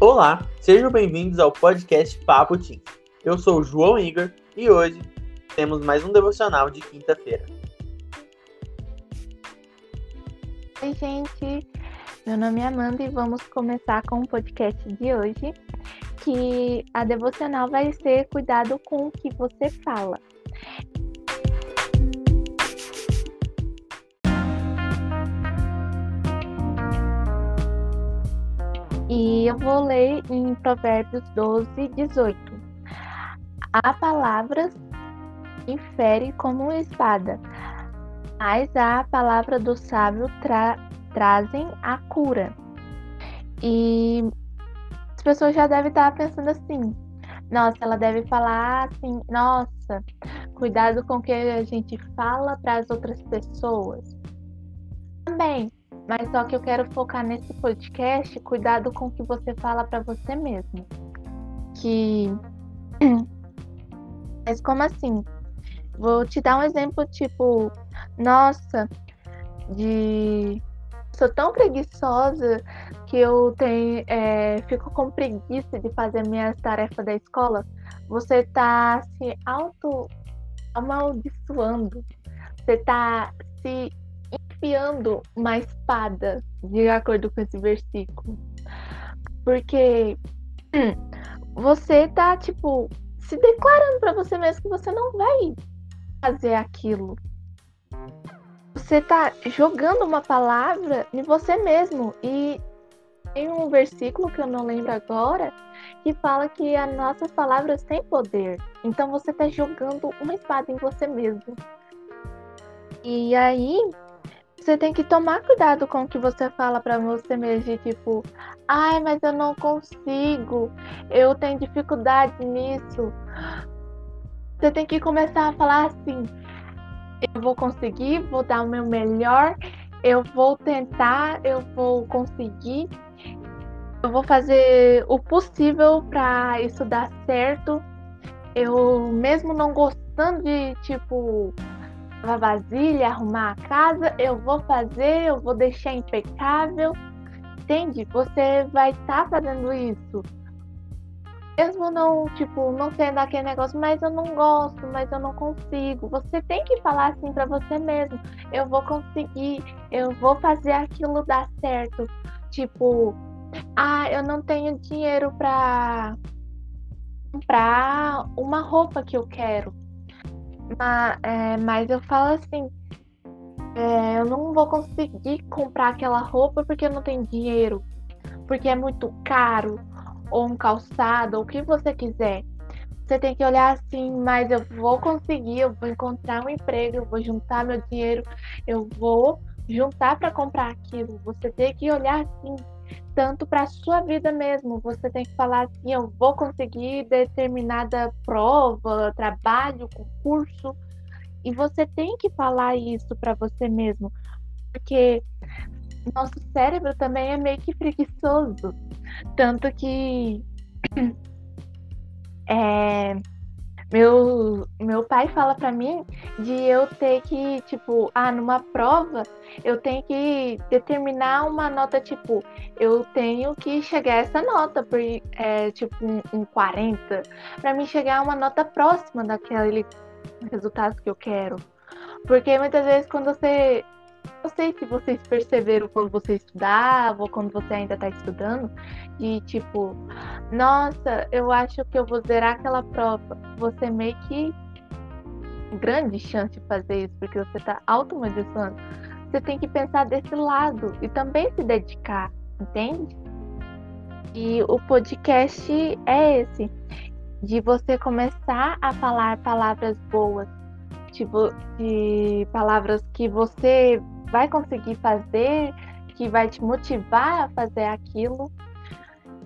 Olá, sejam bem-vindos ao podcast Papo Team. Eu sou o João Igor e hoje temos mais um devocional de quinta-feira. Oi, gente. Meu nome é Amanda e vamos começar com o podcast de hoje, que a devocional vai ser cuidado com o que você fala. E eu vou ler em Provérbios 12, 18. Há palavras infere como uma espada, mas a palavra do sábio tra trazem a cura. E as pessoas já devem estar pensando assim: nossa, ela deve falar assim, nossa, cuidado com o que a gente fala para as outras pessoas. Também, mas só que eu quero focar nesse podcast, cuidado com o que você fala para você mesmo. Que. Mas como assim? Vou te dar um exemplo, tipo, nossa, de. Sou tão preguiçosa que eu tenho, é, fico com preguiça de fazer minhas tarefas da escola. Você tá se auto amaldiçoando. Você tá se enfiando uma espada, de acordo com esse versículo. Porque hum, você tá, tipo, se declarando para você mesmo que você não vai fazer aquilo. Você tá jogando uma palavra em você mesmo. E tem um versículo que eu não lembro agora que fala que as nossas palavras têm poder. Então você tá jogando uma espada em você mesmo. E aí, você tem que tomar cuidado com o que você fala para você mesmo, tipo, ai, mas eu não consigo, eu tenho dificuldade nisso. Você tem que começar a falar assim: eu vou conseguir, vou dar o meu melhor, eu vou tentar, eu vou conseguir, eu vou fazer o possível para isso dar certo. Eu, mesmo não gostando de, tipo, lavar vasilha, arrumar a casa, eu vou fazer, eu vou deixar impecável. Entende? Você vai estar tá fazendo isso. Mesmo não, tipo, não sendo aquele negócio, mas eu não gosto, mas eu não consigo. Você tem que falar assim para você mesmo. Eu vou conseguir, eu vou fazer aquilo dar certo. Tipo, ah, eu não tenho dinheiro para comprar uma roupa que eu quero mas, é, mas eu falo assim, é, eu não vou conseguir comprar aquela roupa porque eu não tenho dinheiro, porque é muito caro, ou um calçado, ou o que você quiser. Você tem que olhar assim, mas eu vou conseguir, eu vou encontrar um emprego, eu vou juntar meu dinheiro, eu vou juntar para comprar aquilo. Você tem que olhar assim, tanto para a sua vida mesmo. Você tem que falar assim: eu vou conseguir determinada prova, trabalho, concurso. E você tem que falar isso para você mesmo, porque nosso cérebro também é meio que preguiçoso. Tanto que é, meu, meu pai fala para mim de eu ter que, tipo, ah, numa prova, eu tenho que determinar uma nota, tipo, eu tenho que chegar a essa nota, por, é, tipo, um, um 40, para mim chegar a uma nota próxima daquele resultado que eu quero. Porque muitas vezes quando você não sei se vocês perceberam quando você estudava ou quando você ainda está estudando, e tipo, nossa, eu acho que eu vou zerar aquela prova. Você meio que grande chance de fazer isso, porque você está automatizando. Você tem que pensar desse lado e também se dedicar, entende? E o podcast é esse, de você começar a falar palavras boas, tipo, de palavras que você vai conseguir fazer, que vai te motivar a fazer aquilo.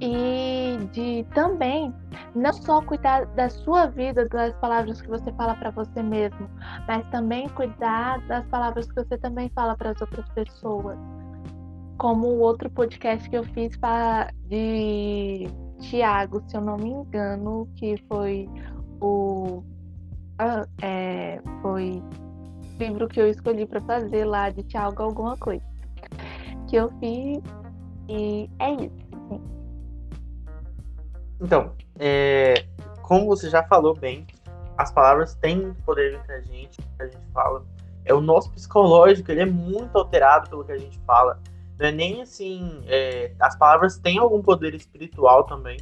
E de também não só cuidar da sua vida, das palavras que você fala para você mesmo, mas também cuidar das palavras que você também fala para as outras pessoas. Como o outro podcast que eu fiz de Tiago, se eu não me engano, que foi o. Ah, é, foi livro que eu escolhi para fazer lá de Tiago alguma coisa. Que eu fiz e é isso. Então, é, como você já falou bem, as palavras têm poder entre a gente, a gente fala. É o nosso psicológico, ele é muito alterado pelo que a gente fala. Não é nem assim. É, as palavras têm algum poder espiritual também,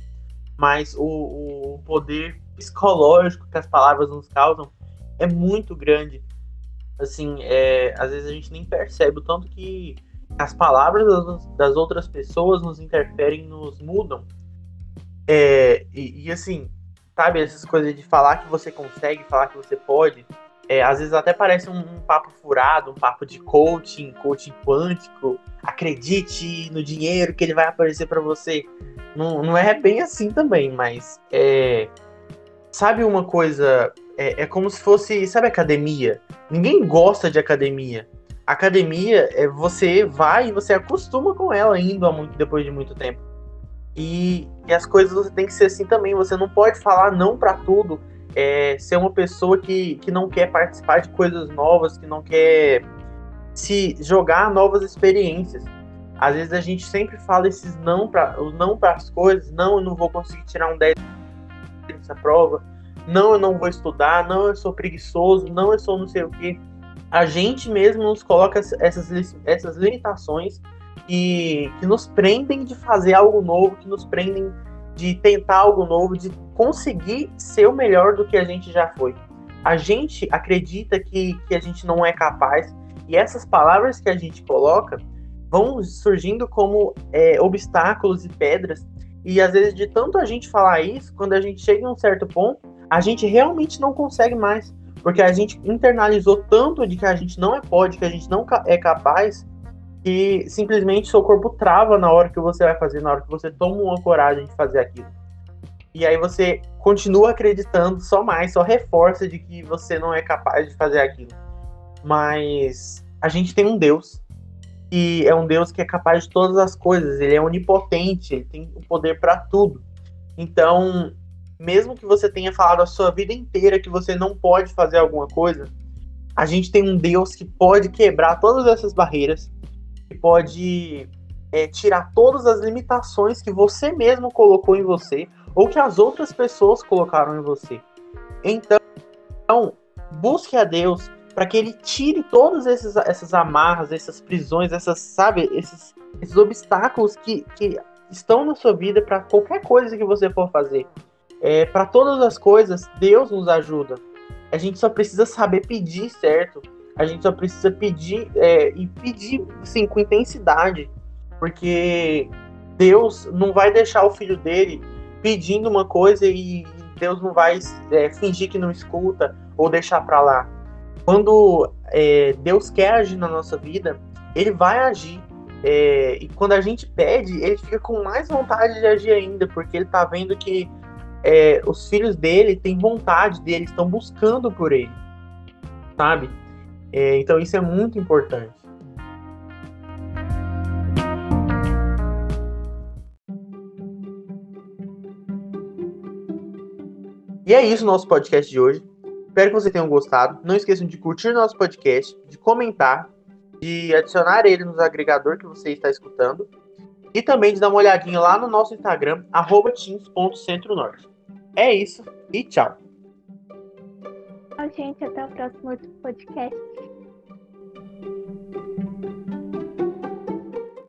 mas o, o poder psicológico que as palavras nos causam é muito grande. Assim, é, às vezes a gente nem percebe o tanto que as palavras das, das outras pessoas nos interferem, nos mudam. É, e, e, assim, sabe, essas coisas de falar que você consegue, falar que você pode, é, às vezes até parece um, um, papo furado, um papo de coaching, coaching quântico, acredite no dinheiro que ele vai aparecer para você. Não, não é bem assim também, mas é, sabe uma coisa, é, é como se fosse, sabe academia? Ninguém gosta de academia. Academia é você vai e você acostuma com ela indo muito, depois de muito tempo. E, e as coisas você tem que ser assim também. Você não pode falar não para tudo. É, ser uma pessoa que, que não quer participar de coisas novas, que não quer se jogar novas experiências. Às vezes a gente sempre fala esses não para não para as coisas, não, eu não vou conseguir tirar um 10 nessa prova, não, eu não vou estudar, não, eu sou preguiçoso, não, eu sou não sei o que. A gente mesmo nos coloca essas, essas limitações que, que nos prendem de fazer algo novo, que nos prendem de tentar algo novo, de conseguir ser o melhor do que a gente já foi. A gente acredita que, que a gente não é capaz, e essas palavras que a gente coloca vão surgindo como é, obstáculos e pedras. E às vezes, de tanto a gente falar isso, quando a gente chega em um certo ponto, a gente realmente não consegue mais. Porque a gente internalizou tanto de que a gente não é pode, que a gente não é capaz, que simplesmente seu corpo trava na hora que você vai fazer, na hora que você toma uma coragem de fazer aquilo. E aí você continua acreditando só mais, só reforça de que você não é capaz de fazer aquilo. Mas a gente tem um Deus e é um Deus que é capaz de todas as coisas, ele é onipotente, ele tem o poder para tudo. Então, mesmo que você tenha falado a sua vida inteira que você não pode fazer alguma coisa, a gente tem um Deus que pode quebrar todas essas barreiras, pode é, tirar todas as limitações que você mesmo colocou em você ou que as outras pessoas colocaram em você. Então, busque a Deus, para que ele tire todas essas amarras, essas prisões, essas, sabe, esses, esses obstáculos que, que estão na sua vida para qualquer coisa que você for fazer. É, para todas as coisas, Deus nos ajuda. A gente só precisa saber pedir certo. A gente só precisa pedir é, e pedir, sim, com intensidade. Porque Deus não vai deixar o filho dele pedindo uma coisa e Deus não vai é, fingir que não escuta ou deixar para lá quando é, Deus quer agir na nossa vida, ele vai agir. É, e quando a gente pede, ele fica com mais vontade de agir ainda, porque ele tá vendo que é, os filhos dele têm vontade dele, estão buscando por ele, sabe? É, então isso é muito importante. E é isso o nosso podcast de hoje. Espero que vocês tenham gostado. Não esqueçam de curtir nosso podcast, de comentar, de adicionar ele nos agregador que você está escutando e também de dar uma olhadinha lá no nosso Instagram, teams.centro-norte. É isso e. Tchau, gente. Até o próximo podcast.